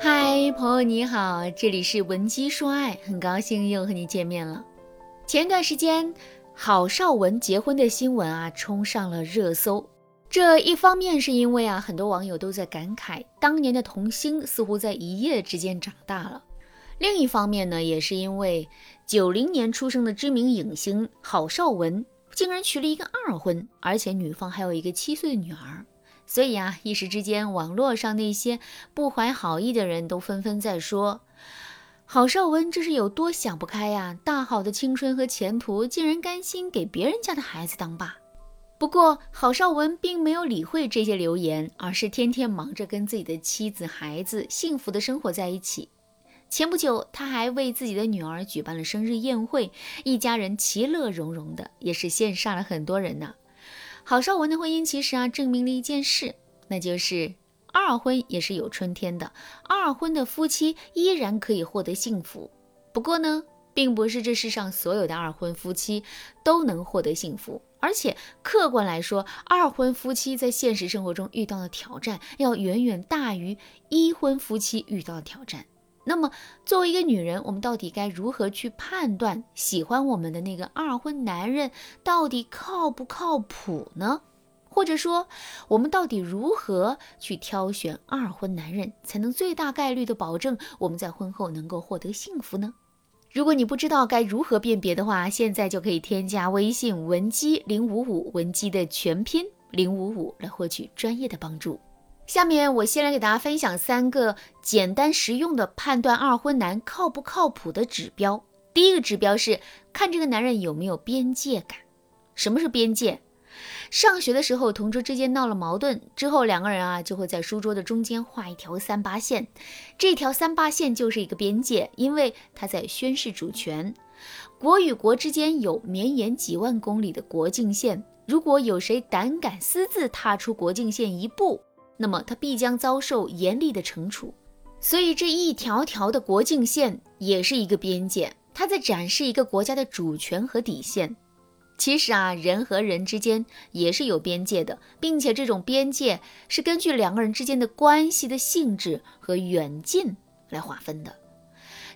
嗨，朋友你好，这里是文姬说爱，很高兴又和你见面了。前段时间，郝邵文结婚的新闻啊，冲上了热搜。这一方面是因为啊，很多网友都在感慨，当年的童星似乎在一夜之间长大了；另一方面呢，也是因为九零年出生的知名影星郝邵文竟然娶了一个二婚，而且女方还有一个七岁的女儿。所以啊，一时之间，网络上那些不怀好意的人都纷纷在说：“郝邵文这是有多想不开呀？大好的青春和前途，竟然甘心给别人家的孩子当爸。”不过，郝邵文并没有理会这些留言，而是天天忙着跟自己的妻子、孩子幸福的生活在一起。前不久，他还为自己的女儿举办了生日宴会，一家人其乐融融的，也是羡煞了很多人呢。郝邵文的婚姻其实啊，证明了一件事，那就是二婚也是有春天的。二婚的夫妻依然可以获得幸福。不过呢，并不是这世上所有的二婚夫妻都能获得幸福，而且客观来说，二婚夫妻在现实生活中遇到的挑战要远远大于一婚夫妻遇到的挑战。那么，作为一个女人，我们到底该如何去判断喜欢我们的那个二婚男人到底靠不靠谱呢？或者说，我们到底如何去挑选二婚男人，才能最大概率的保证我们在婚后能够获得幸福呢？如果你不知道该如何辨别的话，现在就可以添加微信文姬零五五，文姬的全拼零五五，来获取专业的帮助。下面我先来给大家分享三个简单实用的判断二婚男靠不靠谱的指标。第一个指标是看这个男人有没有边界感。什么是边界？上学的时候，同桌之间闹了矛盾之后，两个人啊就会在书桌的中间画一条三八线，这条三八线就是一个边界，因为它在宣示主权。国与国之间有绵延几万公里的国境线，如果有谁胆敢私自踏出国境线一步，那么他必将遭受严厉的惩处，所以这一条条的国境线也是一个边界，它在展示一个国家的主权和底线。其实啊，人和人之间也是有边界的，并且这种边界是根据两个人之间的关系的性质和远近来划分的。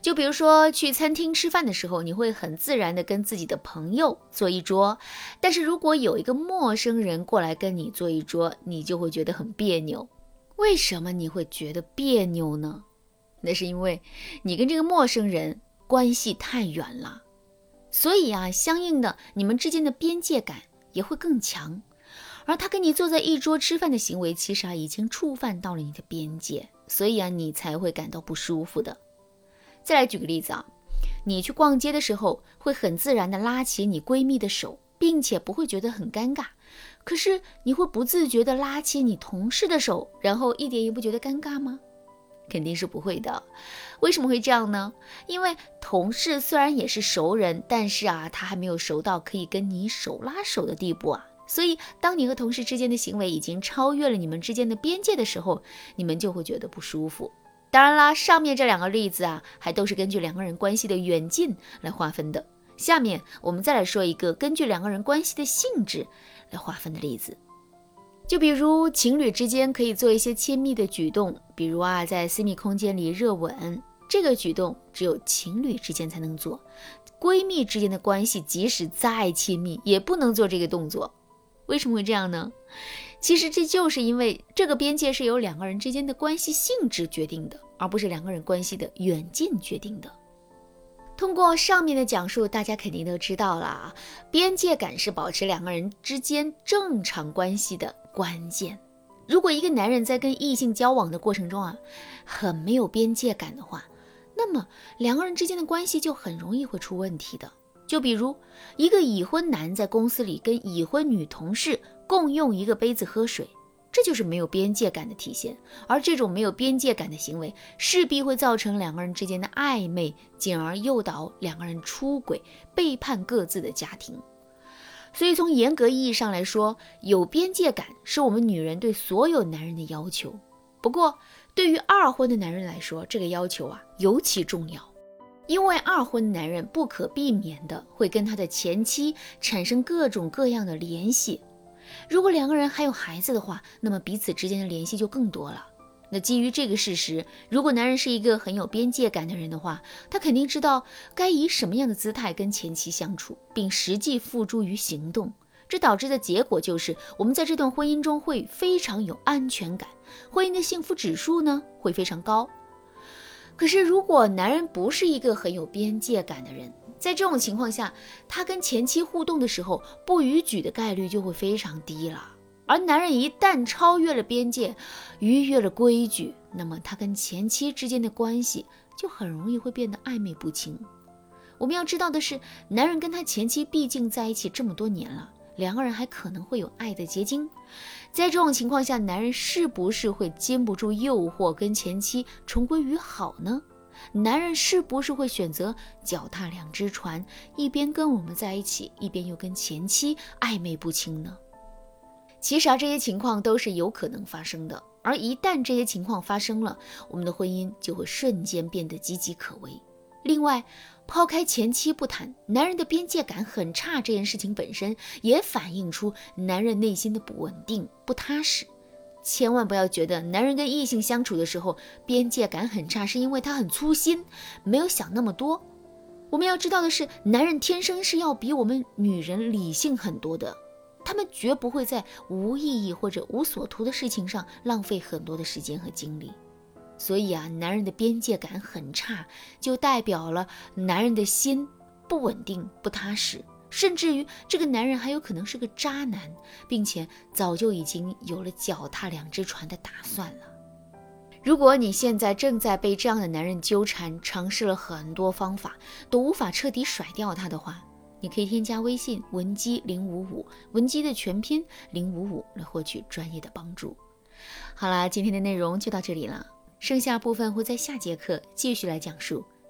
就比如说去餐厅吃饭的时候，你会很自然的跟自己的朋友坐一桌，但是如果有一个陌生人过来跟你坐一桌，你就会觉得很别扭。为什么你会觉得别扭呢？那是因为你跟这个陌生人关系太远了，所以啊，相应的你们之间的边界感也会更强。而他跟你坐在一桌吃饭的行为，其实啊已经触犯到了你的边界，所以啊你才会感到不舒服的。再来举个例子啊，你去逛街的时候会很自然的拉起你闺蜜的手，并且不会觉得很尴尬。可是你会不自觉的拉起你同事的手，然后一点也不觉得尴尬吗？肯定是不会的。为什么会这样呢？因为同事虽然也是熟人，但是啊，他还没有熟到可以跟你手拉手的地步啊。所以，当你和同事之间的行为已经超越了你们之间的边界的时候，你们就会觉得不舒服。当然啦，上面这两个例子啊，还都是根据两个人关系的远近来划分的。下面我们再来说一个根据两个人关系的性质来划分的例子。就比如情侣之间可以做一些亲密的举动，比如啊，在私密空间里热吻，这个举动只有情侣之间才能做，闺蜜之间的关系即使再亲密也不能做这个动作。为什么会这样呢？其实这就是因为这个边界是由两个人之间的关系性质决定的，而不是两个人关系的远近决定的。通过上面的讲述，大家肯定都知道了啊，边界感是保持两个人之间正常关系的关键。如果一个男人在跟异性交往的过程中啊，很没有边界感的话，那么两个人之间的关系就很容易会出问题的。就比如一个已婚男在公司里跟已婚女同事共用一个杯子喝水，这就是没有边界感的体现。而这种没有边界感的行为，势必会造成两个人之间的暧昧，进而诱导两个人出轨，背叛各自的家庭。所以，从严格意义上来说，有边界感是我们女人对所有男人的要求。不过，对于二婚的男人来说，这个要求啊尤其重要。因为二婚男人不可避免的会跟他的前妻产生各种各样的联系，如果两个人还有孩子的话，那么彼此之间的联系就更多了。那基于这个事实，如果男人是一个很有边界感的人的话，他肯定知道该以什么样的姿态跟前妻相处，并实际付诸于行动。这导致的结果就是，我们在这段婚姻中会非常有安全感，婚姻的幸福指数呢会非常高。可是，如果男人不是一个很有边界感的人，在这种情况下，他跟前妻互动的时候不逾矩的概率就会非常低了。而男人一旦超越了边界，逾越了规矩，那么他跟前妻之间的关系就很容易会变得暧昧不清。我们要知道的是，男人跟他前妻毕竟在一起这么多年了，两个人还可能会有爱的结晶。在这种情况下，男人是不是会禁不住诱惑跟前妻重归于好呢？男人是不是会选择脚踏两只船，一边跟我们在一起，一边又跟前妻暧昧不清呢？其实啊，这些情况都是有可能发生的。而一旦这些情况发生了，我们的婚姻就会瞬间变得岌岌可危。另外，抛开前妻不谈，男人的边界感很差这件事情本身也反映出男人内心的不稳定、不踏实。千万不要觉得男人跟异性相处的时候边界感很差，是因为他很粗心，没有想那么多。我们要知道的是，男人天生是要比我们女人理性很多的。他们绝不会在无意义或者无所图的事情上浪费很多的时间和精力，所以啊，男人的边界感很差，就代表了男人的心不稳定、不踏实，甚至于这个男人还有可能是个渣男，并且早就已经有了脚踏两只船的打算了。如果你现在正在被这样的男人纠缠，尝试了很多方法都无法彻底甩掉他的话，你可以添加微信文姬零五五，文姬的全拼零五五来获取专业的帮助。好啦，今天的内容就到这里了，剩下部分会在下节课继续来讲述。